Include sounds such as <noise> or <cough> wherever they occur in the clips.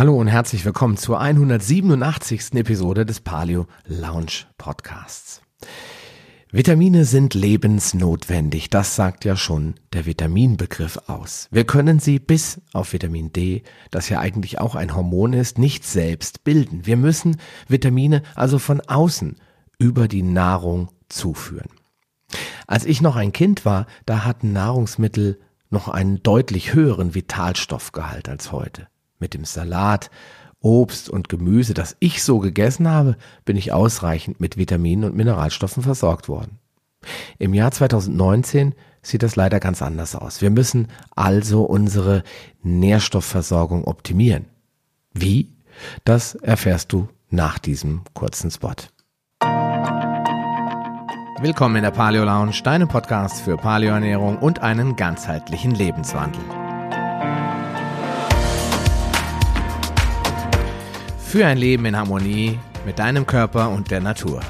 Hallo und herzlich willkommen zur 187. Episode des Paleo Lounge Podcasts. Vitamine sind lebensnotwendig, das sagt ja schon der Vitaminbegriff aus. Wir können sie bis auf Vitamin D, das ja eigentlich auch ein Hormon ist, nicht selbst bilden. Wir müssen Vitamine also von außen über die Nahrung zuführen. Als ich noch ein Kind war, da hatten Nahrungsmittel noch einen deutlich höheren Vitalstoffgehalt als heute mit dem Salat, Obst und Gemüse, das ich so gegessen habe, bin ich ausreichend mit Vitaminen und Mineralstoffen versorgt worden. Im Jahr 2019 sieht das leider ganz anders aus. Wir müssen also unsere Nährstoffversorgung optimieren. Wie? Das erfährst du nach diesem kurzen Spot. Willkommen in der Paleo Lounge, deinem Podcast für Paleoernährung und einen ganzheitlichen Lebenswandel. Für ein Leben in Harmonie mit deinem Körper und der Natur.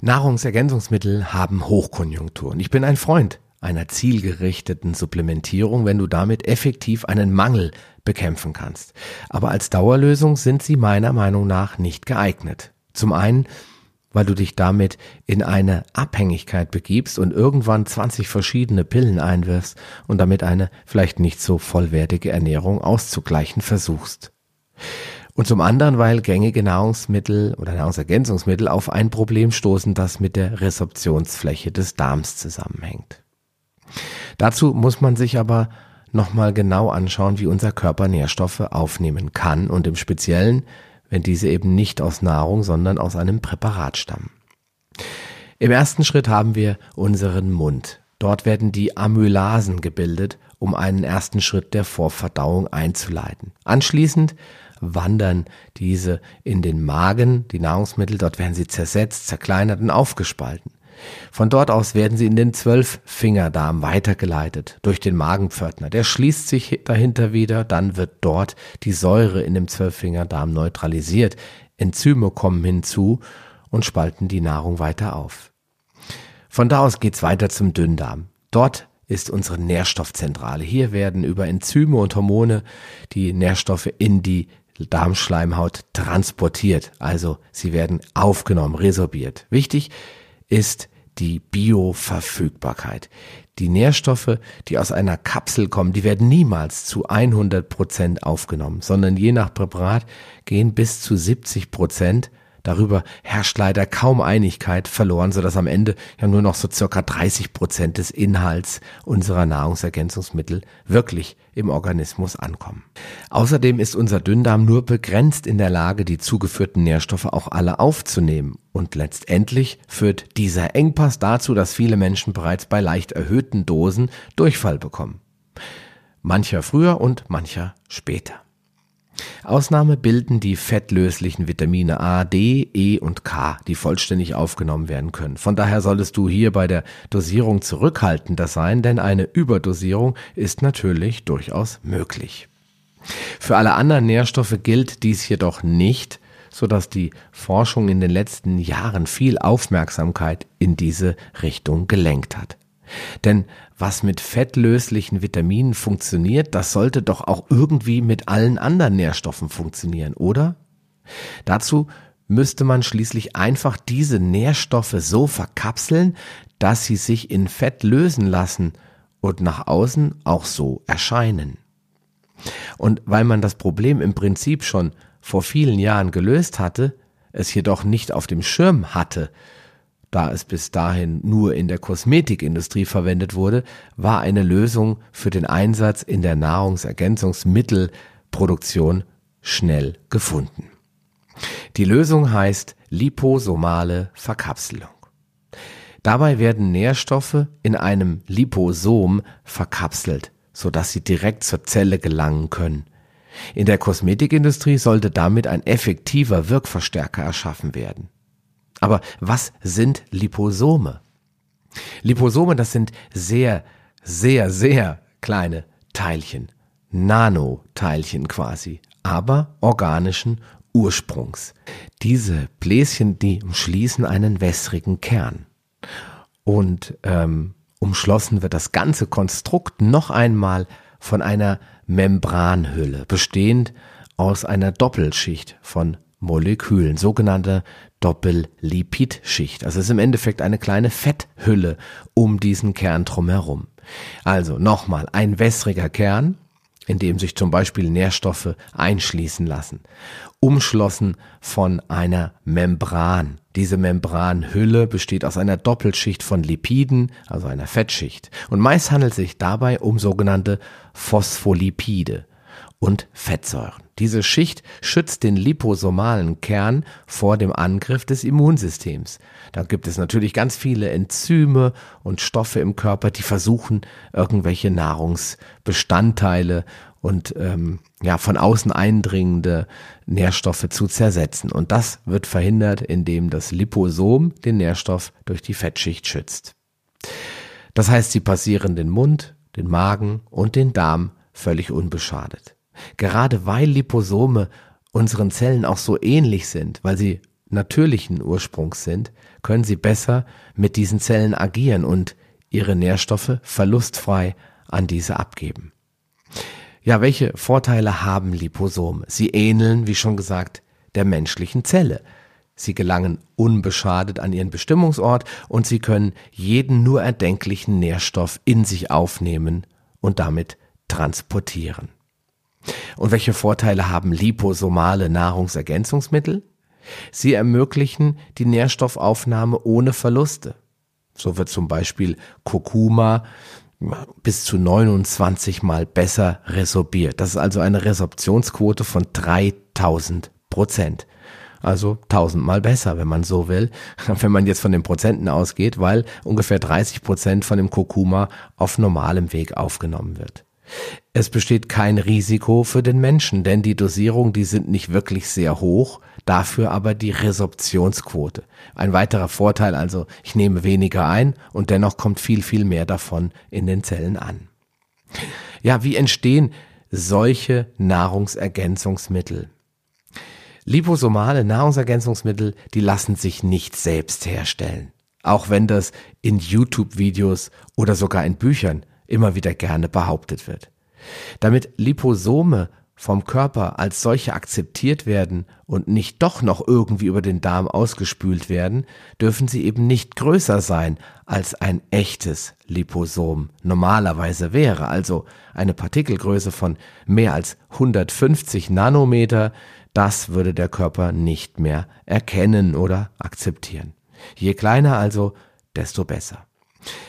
Nahrungsergänzungsmittel haben Hochkonjunktur und ich bin ein Freund einer zielgerichteten Supplementierung, wenn du damit effektiv einen Mangel bekämpfen kannst. Aber als Dauerlösung sind sie meiner Meinung nach nicht geeignet. Zum einen, weil du dich damit in eine Abhängigkeit begibst und irgendwann 20 verschiedene Pillen einwirfst und damit eine vielleicht nicht so vollwertige Ernährung auszugleichen versuchst. Und zum anderen, weil gängige Nahrungsmittel oder Nahrungsergänzungsmittel auf ein Problem stoßen, das mit der Resorptionsfläche des Darms zusammenhängt. Dazu muss man sich aber nochmal genau anschauen, wie unser Körper Nährstoffe aufnehmen kann und im Speziellen, wenn diese eben nicht aus Nahrung, sondern aus einem Präparat stammen. Im ersten Schritt haben wir unseren Mund. Dort werden die Amylasen gebildet, um einen ersten Schritt der Vorverdauung einzuleiten. Anschließend wandern diese in den Magen, die Nahrungsmittel, dort werden sie zersetzt, zerkleinert und aufgespalten. Von dort aus werden sie in den Zwölffingerdarm weitergeleitet durch den Magenpförtner. Der schließt sich dahinter wieder, dann wird dort die Säure in dem Zwölffingerdarm neutralisiert. Enzyme kommen hinzu und spalten die Nahrung weiter auf. Von da aus geht's weiter zum Dünndarm. Dort ist unsere Nährstoffzentrale. Hier werden über Enzyme und Hormone die Nährstoffe in die Darmschleimhaut transportiert. Also sie werden aufgenommen, resorbiert. Wichtig ist die Bioverfügbarkeit. Die Nährstoffe, die aus einer Kapsel kommen, die werden niemals zu 100 Prozent aufgenommen, sondern je nach Präparat gehen bis zu 70 Prozent Darüber herrscht leider kaum Einigkeit verloren, sodass am Ende ja nur noch so circa 30 Prozent des Inhalts unserer Nahrungsergänzungsmittel wirklich im Organismus ankommen. Außerdem ist unser Dünndarm nur begrenzt in der Lage, die zugeführten Nährstoffe auch alle aufzunehmen. Und letztendlich führt dieser Engpass dazu, dass viele Menschen bereits bei leicht erhöhten Dosen Durchfall bekommen. Mancher früher und mancher später. Ausnahme bilden die fettlöslichen Vitamine A, D, E und K, die vollständig aufgenommen werden können. Von daher solltest du hier bei der Dosierung zurückhaltender sein, denn eine Überdosierung ist natürlich durchaus möglich. Für alle anderen Nährstoffe gilt dies jedoch nicht, sodass die Forschung in den letzten Jahren viel Aufmerksamkeit in diese Richtung gelenkt hat. Denn was mit fettlöslichen Vitaminen funktioniert, das sollte doch auch irgendwie mit allen anderen Nährstoffen funktionieren, oder? Dazu müsste man schließlich einfach diese Nährstoffe so verkapseln, dass sie sich in Fett lösen lassen und nach außen auch so erscheinen. Und weil man das Problem im Prinzip schon vor vielen Jahren gelöst hatte, es jedoch nicht auf dem Schirm hatte, da es bis dahin nur in der Kosmetikindustrie verwendet wurde, war eine Lösung für den Einsatz in der Nahrungsergänzungsmittelproduktion schnell gefunden. Die Lösung heißt liposomale Verkapselung. Dabei werden Nährstoffe in einem Liposom verkapselt, sodass sie direkt zur Zelle gelangen können. In der Kosmetikindustrie sollte damit ein effektiver Wirkverstärker erschaffen werden. Aber was sind Liposome? Liposome, das sind sehr, sehr, sehr kleine Teilchen, Nanoteilchen quasi, aber organischen Ursprungs. Diese Bläschen, die umschließen einen wässrigen Kern. Und ähm, umschlossen wird das ganze Konstrukt noch einmal von einer Membranhülle, bestehend aus einer Doppelschicht von Molekülen, sogenannte Doppellipidschicht. Also es ist im Endeffekt eine kleine Fetthülle um diesen Kern drumherum. Also nochmal, ein wässriger Kern, in dem sich zum Beispiel Nährstoffe einschließen lassen, umschlossen von einer Membran. Diese Membranhülle besteht aus einer Doppelschicht von Lipiden, also einer Fettschicht. Und meist handelt es sich dabei um sogenannte Phospholipide und Fettsäuren. Diese Schicht schützt den liposomalen Kern vor dem Angriff des Immunsystems. Da gibt es natürlich ganz viele Enzyme und Stoffe im Körper, die versuchen, irgendwelche Nahrungsbestandteile und ähm, ja von außen eindringende Nährstoffe zu zersetzen. Und das wird verhindert, indem das Liposom den Nährstoff durch die Fettschicht schützt. Das heißt, sie passieren den Mund, den Magen und den Darm völlig unbeschadet. Gerade weil Liposome unseren Zellen auch so ähnlich sind, weil sie natürlichen Ursprungs sind, können sie besser mit diesen Zellen agieren und ihre Nährstoffe verlustfrei an diese abgeben. Ja, welche Vorteile haben Liposome? Sie ähneln, wie schon gesagt, der menschlichen Zelle. Sie gelangen unbeschadet an ihren Bestimmungsort und sie können jeden nur erdenklichen Nährstoff in sich aufnehmen und damit transportieren. Und welche Vorteile haben liposomale Nahrungsergänzungsmittel? Sie ermöglichen die Nährstoffaufnahme ohne Verluste. So wird zum Beispiel Kurkuma bis zu 29 mal besser resorbiert. Das ist also eine Resorptionsquote von 3000 Prozent. Also tausendmal besser, wenn man so will, <laughs> wenn man jetzt von den Prozenten ausgeht, weil ungefähr 30 Prozent von dem Kurkuma auf normalem Weg aufgenommen wird. Es besteht kein Risiko für den Menschen, denn die Dosierungen, die sind nicht wirklich sehr hoch, dafür aber die Resorptionsquote. Ein weiterer Vorteil also, ich nehme weniger ein und dennoch kommt viel, viel mehr davon in den Zellen an. Ja, wie entstehen solche Nahrungsergänzungsmittel? Liposomale Nahrungsergänzungsmittel, die lassen sich nicht selbst herstellen. Auch wenn das in YouTube-Videos oder sogar in Büchern immer wieder gerne behauptet wird. Damit Liposome vom Körper als solche akzeptiert werden und nicht doch noch irgendwie über den Darm ausgespült werden, dürfen sie eben nicht größer sein als ein echtes Liposom normalerweise wäre, also eine Partikelgröße von mehr als 150 Nanometer, das würde der Körper nicht mehr erkennen oder akzeptieren. Je kleiner also, desto besser.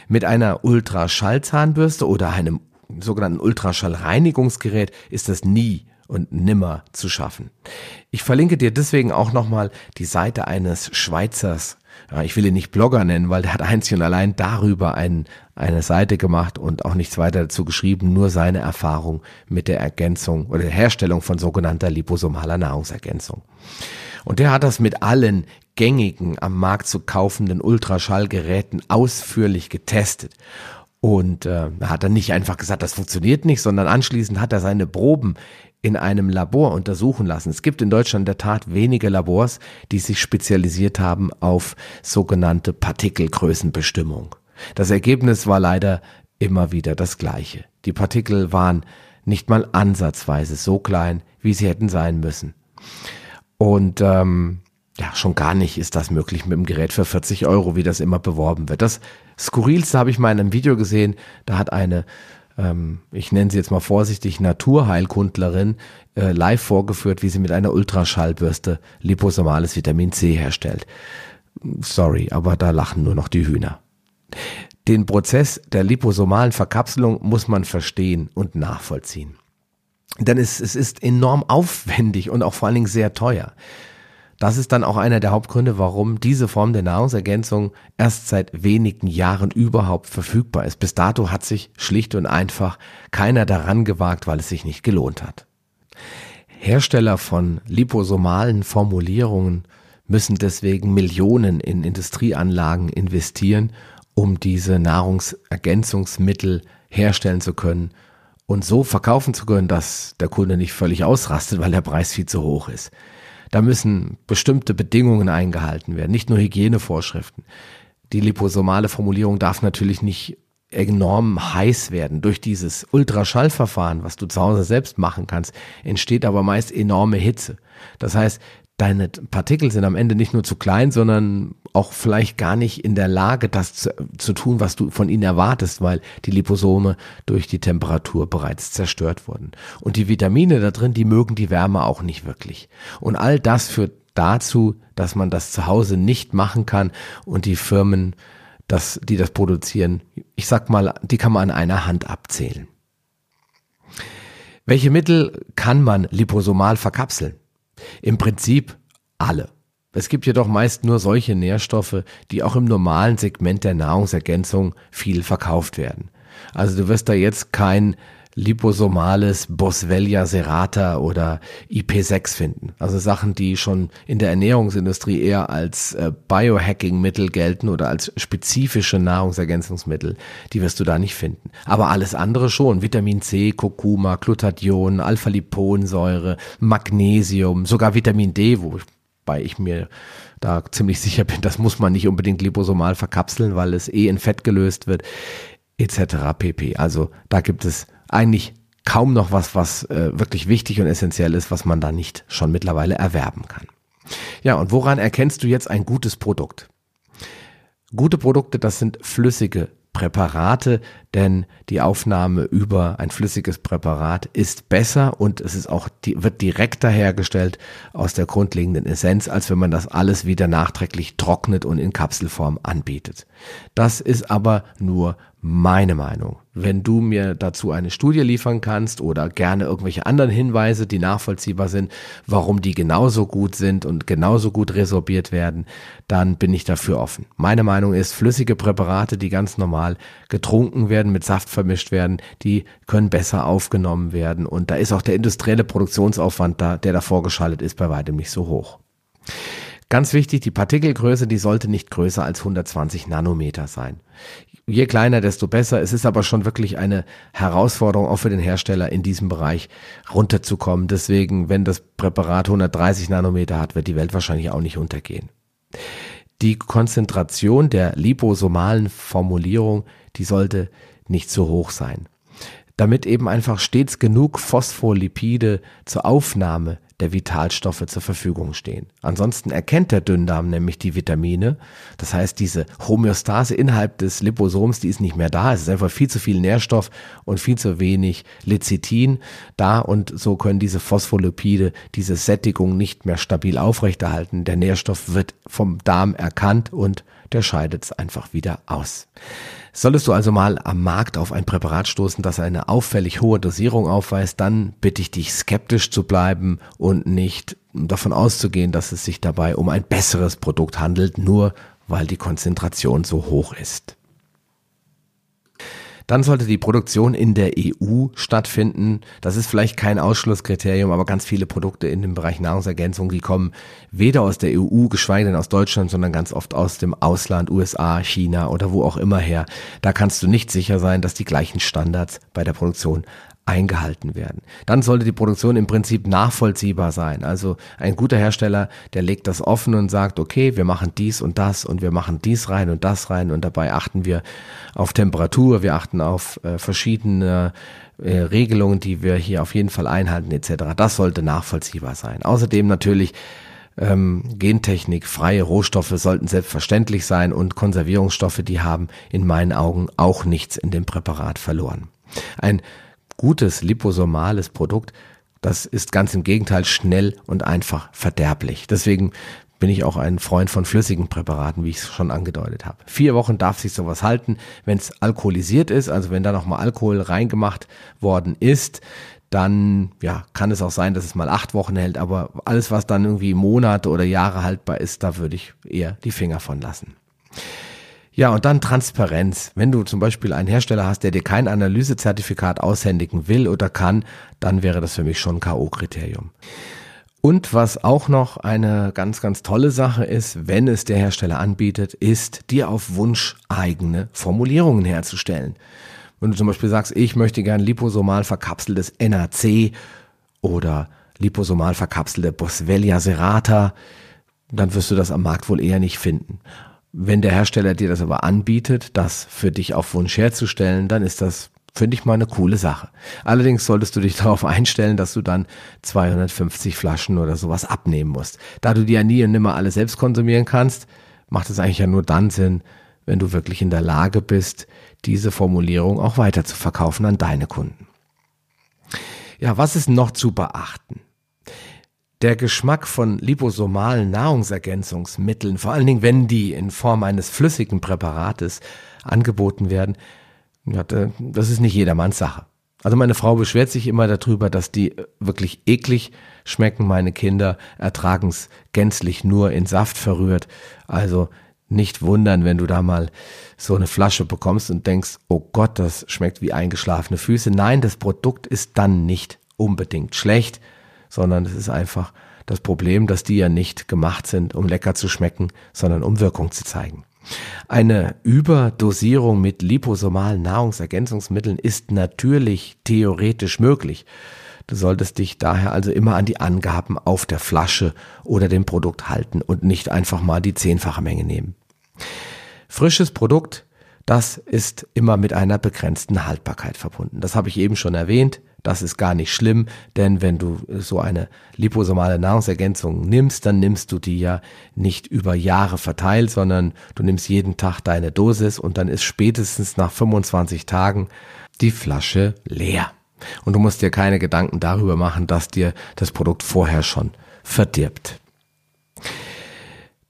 Mit einer Ultraschallzahnbürste oder einem sogenannten Ultraschallreinigungsgerät ist das nie und nimmer zu schaffen. Ich verlinke dir deswegen auch nochmal die Seite eines Schweizers. Ich will ihn nicht Blogger nennen, weil der hat einzig und allein darüber ein, eine Seite gemacht und auch nichts weiter dazu geschrieben, nur seine Erfahrung mit der Ergänzung oder der Herstellung von sogenannter liposomaler Nahrungsergänzung. Und der hat das mit allen gängigen am Markt zu kaufenden Ultraschallgeräten ausführlich getestet. Und äh, hat dann nicht einfach gesagt, das funktioniert nicht, sondern anschließend hat er seine Proben in einem Labor untersuchen lassen. Es gibt in Deutschland in der Tat wenige Labors, die sich spezialisiert haben auf sogenannte Partikelgrößenbestimmung. Das Ergebnis war leider immer wieder das gleiche. Die Partikel waren nicht mal ansatzweise so klein, wie sie hätten sein müssen. Und ähm, ja, schon gar nicht ist das möglich mit dem Gerät für 40 Euro, wie das immer beworben wird. Das Skurrilste habe ich mal in einem Video gesehen, da hat eine, ähm, ich nenne sie jetzt mal vorsichtig, Naturheilkundlerin äh, live vorgeführt, wie sie mit einer Ultraschallbürste liposomales Vitamin C herstellt. Sorry, aber da lachen nur noch die Hühner. Den Prozess der liposomalen Verkapselung muss man verstehen und nachvollziehen. Denn es, es ist enorm aufwendig und auch vor allen Dingen sehr teuer. Das ist dann auch einer der Hauptgründe, warum diese Form der Nahrungsergänzung erst seit wenigen Jahren überhaupt verfügbar ist. Bis dato hat sich schlicht und einfach keiner daran gewagt, weil es sich nicht gelohnt hat. Hersteller von liposomalen Formulierungen müssen deswegen Millionen in Industrieanlagen investieren, um diese Nahrungsergänzungsmittel herstellen zu können und so verkaufen zu können, dass der Kunde nicht völlig ausrastet, weil der Preis viel zu hoch ist. Da müssen bestimmte Bedingungen eingehalten werden, nicht nur Hygienevorschriften. Die liposomale Formulierung darf natürlich nicht enorm heiß werden. Durch dieses Ultraschallverfahren, was du zu Hause selbst machen kannst, entsteht aber meist enorme Hitze. Das heißt, deine Partikel sind am Ende nicht nur zu klein, sondern auch vielleicht gar nicht in der Lage, das zu, zu, tun, was du von ihnen erwartest, weil die Liposome durch die Temperatur bereits zerstört wurden. Und die Vitamine da drin, die mögen die Wärme auch nicht wirklich. Und all das führt dazu, dass man das zu Hause nicht machen kann und die Firmen, das, die das produzieren, ich sag mal, die kann man an einer Hand abzählen. Welche Mittel kann man liposomal verkapseln? Im Prinzip alle. Es gibt jedoch meist nur solche Nährstoffe, die auch im normalen Segment der Nahrungsergänzung viel verkauft werden. Also du wirst da jetzt kein liposomales Boswellia serrata oder IP6 finden. Also Sachen, die schon in der Ernährungsindustrie eher als äh, Biohacking-Mittel gelten oder als spezifische Nahrungsergänzungsmittel, die wirst du da nicht finden. Aber alles andere schon. Vitamin C, Kurkuma, Glutathion, Alpha-Liponsäure, Magnesium, sogar Vitamin D, wobei ich mir da ziemlich sicher bin, das muss man nicht unbedingt liposomal verkapseln, weil es eh in Fett gelöst wird, etc. pp. Also da gibt es eigentlich kaum noch was, was äh, wirklich wichtig und essentiell ist, was man da nicht schon mittlerweile erwerben kann. Ja, und woran erkennst du jetzt ein gutes Produkt? Gute Produkte, das sind flüssige Präparate, denn die Aufnahme über ein flüssiges Präparat ist besser und es ist auch wird direkter hergestellt aus der grundlegenden Essenz, als wenn man das alles wieder nachträglich trocknet und in Kapselform anbietet. Das ist aber nur meine Meinung. Wenn du mir dazu eine Studie liefern kannst oder gerne irgendwelche anderen Hinweise, die nachvollziehbar sind, warum die genauso gut sind und genauso gut resorbiert werden, dann bin ich dafür offen. Meine Meinung ist, flüssige Präparate, die ganz normal getrunken werden, mit Saft vermischt werden, die können besser aufgenommen werden und da ist auch der industrielle Produktionsaufwand da, der da vorgeschaltet ist, bei weitem nicht so hoch. Ganz wichtig, die Partikelgröße, die sollte nicht größer als 120 Nanometer sein. Je kleiner, desto besser. Es ist aber schon wirklich eine Herausforderung auch für den Hersteller in diesem Bereich runterzukommen. Deswegen, wenn das Präparat 130 Nanometer hat, wird die Welt wahrscheinlich auch nicht untergehen. Die Konzentration der liposomalen Formulierung, die sollte nicht zu hoch sein damit eben einfach stets genug Phospholipide zur Aufnahme der Vitalstoffe zur Verfügung stehen. Ansonsten erkennt der Dünndarm nämlich die Vitamine. Das heißt, diese Homöostase innerhalb des Liposoms, die ist nicht mehr da. Es ist einfach viel zu viel Nährstoff und viel zu wenig Lecithin da und so können diese Phospholipide diese Sättigung nicht mehr stabil aufrechterhalten. Der Nährstoff wird vom Darm erkannt und der scheidet es einfach wieder aus. Solltest du also mal am Markt auf ein Präparat stoßen, das eine auffällig hohe Dosierung aufweist, dann bitte ich dich skeptisch zu bleiben und nicht davon auszugehen, dass es sich dabei um ein besseres Produkt handelt, nur weil die Konzentration so hoch ist. Dann sollte die Produktion in der EU stattfinden. Das ist vielleicht kein Ausschlusskriterium, aber ganz viele Produkte in dem Bereich Nahrungsergänzung, die kommen weder aus der EU, geschweige denn aus Deutschland, sondern ganz oft aus dem Ausland, USA, China oder wo auch immer her. Da kannst du nicht sicher sein, dass die gleichen Standards bei der Produktion eingehalten werden. Dann sollte die Produktion im Prinzip nachvollziehbar sein. Also ein guter Hersteller, der legt das offen und sagt, okay, wir machen dies und das und wir machen dies rein und das rein und dabei achten wir auf Temperatur, wir achten auf äh, verschiedene äh, Regelungen, die wir hier auf jeden Fall einhalten etc. Das sollte nachvollziehbar sein. Außerdem natürlich ähm, Gentechnik, freie Rohstoffe sollten selbstverständlich sein und Konservierungsstoffe, die haben in meinen Augen auch nichts in dem Präparat verloren. Ein gutes liposomales Produkt, das ist ganz im Gegenteil schnell und einfach verderblich. Deswegen bin ich auch ein Freund von flüssigen Präparaten, wie ich es schon angedeutet habe. Vier Wochen darf sich sowas halten. Wenn es alkoholisiert ist, also wenn da nochmal Alkohol reingemacht worden ist, dann ja, kann es auch sein, dass es mal acht Wochen hält, aber alles, was dann irgendwie Monate oder Jahre haltbar ist, da würde ich eher die Finger von lassen. Ja, und dann Transparenz. Wenn du zum Beispiel einen Hersteller hast, der dir kein Analysezertifikat aushändigen will oder kann, dann wäre das für mich schon ein K.O.-Kriterium. Und was auch noch eine ganz, ganz tolle Sache ist, wenn es der Hersteller anbietet, ist, dir auf Wunsch eigene Formulierungen herzustellen. Wenn du zum Beispiel sagst, ich möchte gern liposomal verkapseltes NAC oder liposomal verkapselte Boswellia serrata, dann wirst du das am Markt wohl eher nicht finden. Wenn der Hersteller dir das aber anbietet, das für dich auf Wunsch herzustellen, dann ist das Finde ich mal eine coole Sache. Allerdings solltest du dich <laughs> darauf einstellen, dass du dann 250 Flaschen oder sowas abnehmen musst. Da du die ja nie und nimmer alle selbst konsumieren kannst, macht es eigentlich ja nur dann Sinn, wenn du wirklich in der Lage bist, diese Formulierung auch weiter zu verkaufen an deine Kunden. Ja, was ist noch zu beachten? Der Geschmack von liposomalen Nahrungsergänzungsmitteln, vor allen Dingen wenn die in Form eines flüssigen Präparates angeboten werden, das ist nicht jedermanns Sache. Also meine Frau beschwert sich immer darüber, dass die wirklich eklig schmecken. Meine Kinder ertragen es gänzlich nur in Saft verrührt. Also nicht wundern, wenn du da mal so eine Flasche bekommst und denkst, oh Gott, das schmeckt wie eingeschlafene Füße. Nein, das Produkt ist dann nicht unbedingt schlecht, sondern es ist einfach das Problem, dass die ja nicht gemacht sind, um lecker zu schmecken, sondern um Wirkung zu zeigen. Eine Überdosierung mit liposomalen Nahrungsergänzungsmitteln ist natürlich theoretisch möglich. Du solltest dich daher also immer an die Angaben auf der Flasche oder dem Produkt halten und nicht einfach mal die zehnfache Menge nehmen. Frisches Produkt, das ist immer mit einer begrenzten Haltbarkeit verbunden. Das habe ich eben schon erwähnt. Das ist gar nicht schlimm, denn wenn du so eine liposomale Nahrungsergänzung nimmst, dann nimmst du die ja nicht über Jahre verteilt, sondern du nimmst jeden Tag deine Dosis und dann ist spätestens nach 25 Tagen die Flasche leer. Und du musst dir keine Gedanken darüber machen, dass dir das Produkt vorher schon verdirbt.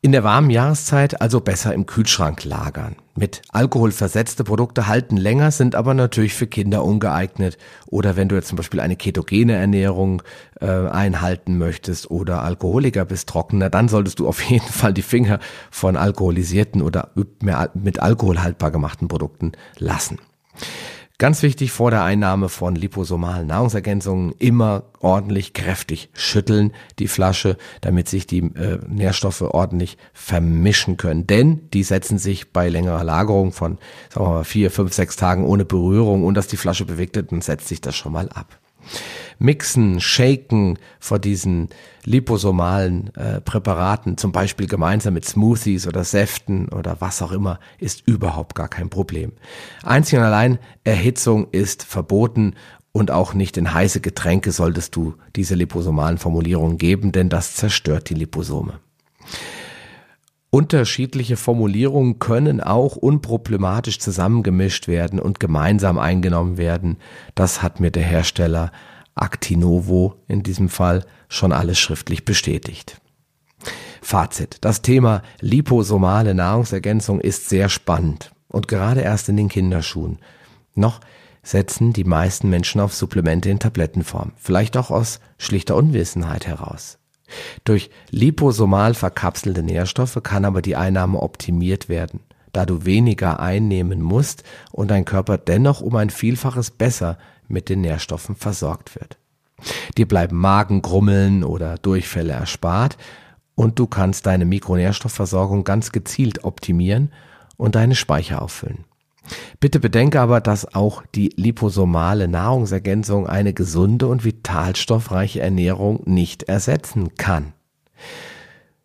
In der warmen Jahreszeit also besser im Kühlschrank lagern. Mit Alkohol versetzte Produkte halten länger, sind aber natürlich für Kinder ungeeignet. Oder wenn du jetzt zum Beispiel eine ketogene Ernährung äh, einhalten möchtest oder Alkoholiker bist, trockener, dann solltest du auf <laughs> jeden Fall die Finger von alkoholisierten oder mit Alkohol haltbar gemachten Produkten lassen. Ganz wichtig vor der Einnahme von liposomalen Nahrungsergänzungen immer ordentlich kräftig schütteln die Flasche, damit sich die äh, Nährstoffe ordentlich vermischen können. Denn die setzen sich bei längerer Lagerung von sagen wir mal, vier, fünf, sechs Tagen ohne Berührung und dass die Flasche bewegt wird, dann setzt sich das schon mal ab. Mixen, Shaken vor diesen liposomalen äh, Präparaten, zum Beispiel gemeinsam mit Smoothies oder Säften oder was auch immer, ist überhaupt gar kein Problem. Einzig und allein Erhitzung ist verboten und auch nicht in heiße Getränke solltest du diese liposomalen Formulierungen geben, denn das zerstört die Liposome. Unterschiedliche Formulierungen können auch unproblematisch zusammengemischt werden und gemeinsam eingenommen werden. Das hat mir der Hersteller Actinovo in diesem Fall schon alles schriftlich bestätigt. Fazit. Das Thema liposomale Nahrungsergänzung ist sehr spannend und gerade erst in den Kinderschuhen. Noch setzen die meisten Menschen auf Supplemente in Tablettenform, vielleicht auch aus schlichter Unwissenheit heraus. Durch liposomal verkapselte Nährstoffe kann aber die Einnahme optimiert werden, da du weniger einnehmen musst und dein Körper dennoch um ein Vielfaches besser mit den Nährstoffen versorgt wird. Dir bleiben Magengrummeln oder Durchfälle erspart und du kannst deine Mikronährstoffversorgung ganz gezielt optimieren und deine Speicher auffüllen. Bitte bedenke aber, dass auch die liposomale Nahrungsergänzung eine gesunde und vitalstoffreiche Ernährung nicht ersetzen kann.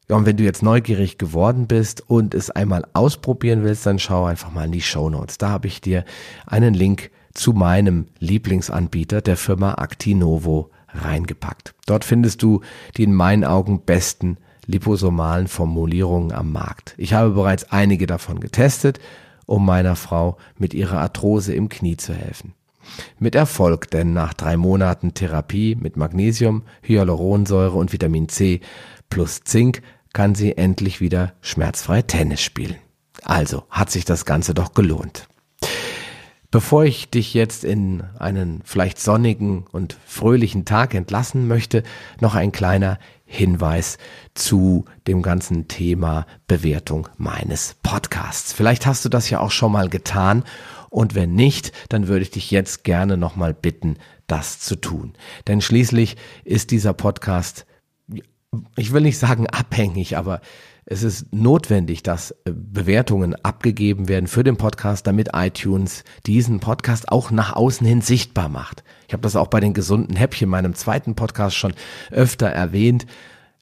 Ja, und wenn du jetzt neugierig geworden bist und es einmal ausprobieren willst, dann schau einfach mal in die Show Notes. Da habe ich dir einen Link zu meinem Lieblingsanbieter, der Firma Actinovo, reingepackt. Dort findest du die in meinen Augen besten liposomalen Formulierungen am Markt. Ich habe bereits einige davon getestet, um meiner Frau mit ihrer Arthrose im Knie zu helfen. Mit Erfolg, denn nach drei Monaten Therapie mit Magnesium, Hyaluronsäure und Vitamin C plus Zink kann sie endlich wieder schmerzfrei Tennis spielen. Also hat sich das Ganze doch gelohnt. Bevor ich dich jetzt in einen vielleicht sonnigen und fröhlichen Tag entlassen möchte, noch ein kleiner Hinweis zu dem ganzen Thema Bewertung meines Podcasts. Vielleicht hast du das ja auch schon mal getan und wenn nicht, dann würde ich dich jetzt gerne nochmal bitten, das zu tun. Denn schließlich ist dieser Podcast, ich will nicht sagen abhängig, aber es ist notwendig, dass äh, Bewertungen abgegeben werden für den Podcast, damit iTunes diesen Podcast auch nach außen hin sichtbar macht. Ich habe das auch bei den gesunden Häppchen, meinem zweiten Podcast schon öfter erwähnt.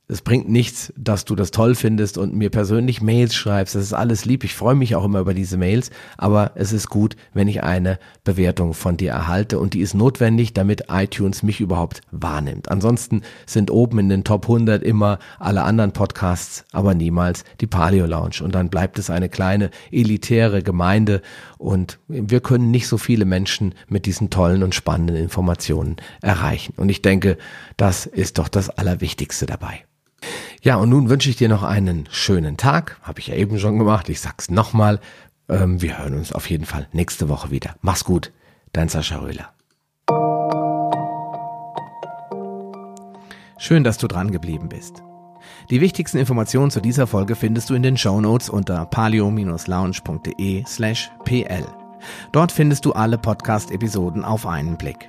Es bringt nichts, dass du das toll findest und mir persönlich Mails schreibst. Das ist alles lieb. Ich freue mich auch immer über diese Mails. Aber es ist gut, wenn ich eine Bewertung von dir erhalte. Und die ist notwendig, damit iTunes mich überhaupt wahrnimmt. Ansonsten sind oben in den Top 100 immer alle anderen Podcasts, aber niemals die Paleo Lounge. Und dann bleibt es eine kleine elitäre Gemeinde. Und wir können nicht so viele Menschen mit diesen tollen und spannenden Informationen erreichen. Und ich denke, das ist doch das Allerwichtigste dabei. Ja, und nun wünsche ich dir noch einen schönen Tag. Habe ich ja eben schon gemacht. Ich sag's nochmal. Ähm, wir hören uns auf jeden Fall nächste Woche wieder. Mach's gut. Dein Sascha Röhler. Schön, dass du dran geblieben bist. Die wichtigsten Informationen zu dieser Folge findest du in den Show Notes unter palio-lounge.de slash pl. Dort findest du alle Podcast-Episoden auf einen Blick